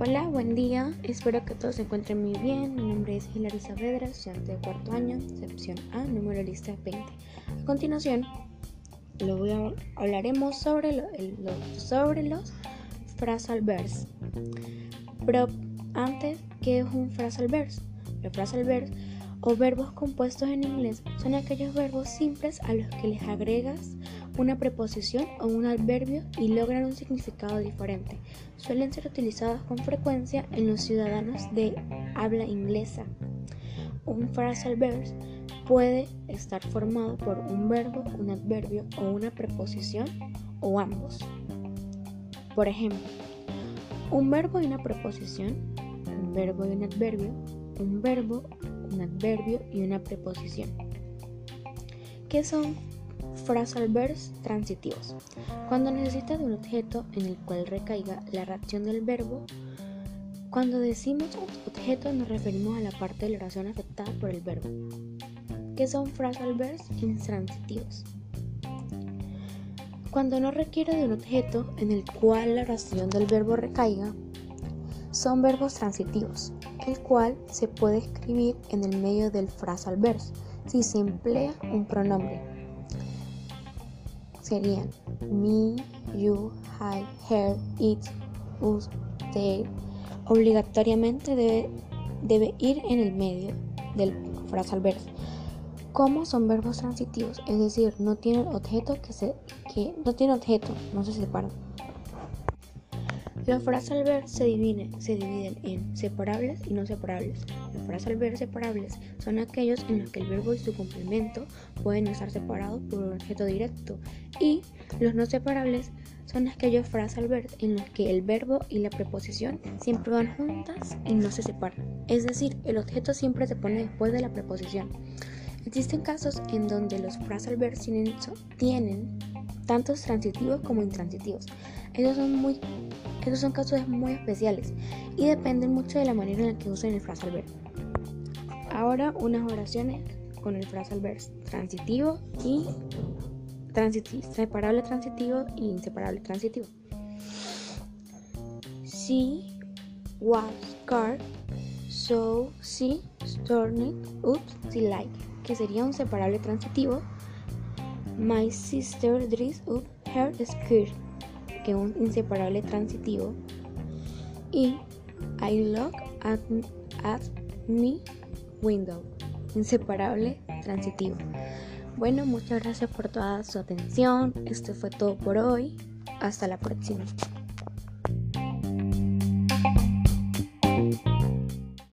Hola, buen día. Espero que todos se encuentren muy bien. Mi nombre es Hilary Saavedra, estudiante de cuarto año, sección A, número lista 20. A continuación, lo hablaremos sobre los phrasal verbs. Pero antes, ¿qué es un phrasal verb? Los phrasal verbs o verbos compuestos en inglés son aquellos verbos simples a los que les agregas una preposición o un adverbio y logran un significado diferente. Suelen ser utilizados con frecuencia en los ciudadanos de habla inglesa. Un phrasal verb puede estar formado por un verbo, un adverbio o una preposición o ambos. Por ejemplo, un verbo y una preposición, un verbo y un adverbio, un verbo, un adverbio y una preposición. ¿Qué son Phrasal verbs transitivos. Cuando necesita de un objeto en el cual recaiga la reacción del verbo, cuando decimos objeto nos referimos a la parte de la oración afectada por el verbo. ¿Qué son phrasal verbs intransitivos? Cuando no requiere de un objeto en el cual la oración del verbo recaiga, son verbos transitivos, el cual se puede escribir en el medio del phrasal verbs si se emplea un pronombre serían me, you, I, her, it, us, they. Obligatoriamente debe, debe ir en el medio del frasal verbo. Como son verbos transitivos, es decir, no tienen objeto que se que no tiene objeto, no se separan. Los phrasal verbs se dividen, se dividen en separables y no separables. Los phrasal verbs separables son aquellos en los que el verbo y su complemento pueden estar separados por un objeto directo y los no separables son aquellos phrasal verbs en los que el verbo y la preposición siempre van juntas y no se separan. Es decir, el objeto siempre se pone después de la preposición. Existen casos en donde los phrasal verbs tienen, tienen tantos transitivos como intransitivos. Esos son muy esos son casos muy especiales y dependen mucho de la manera en la que usen el phrasal verb. Ahora unas oraciones con el phrasal verb transitivo y transitivo, separable transitivo y inseparable transitivo. She was car, so she turned up the light, que sería un separable transitivo. My sister dressed up her skirt un inseparable transitivo y I look at, at me window, inseparable transitivo. Bueno, muchas gracias por toda su atención. Esto fue todo por hoy. Hasta la próxima.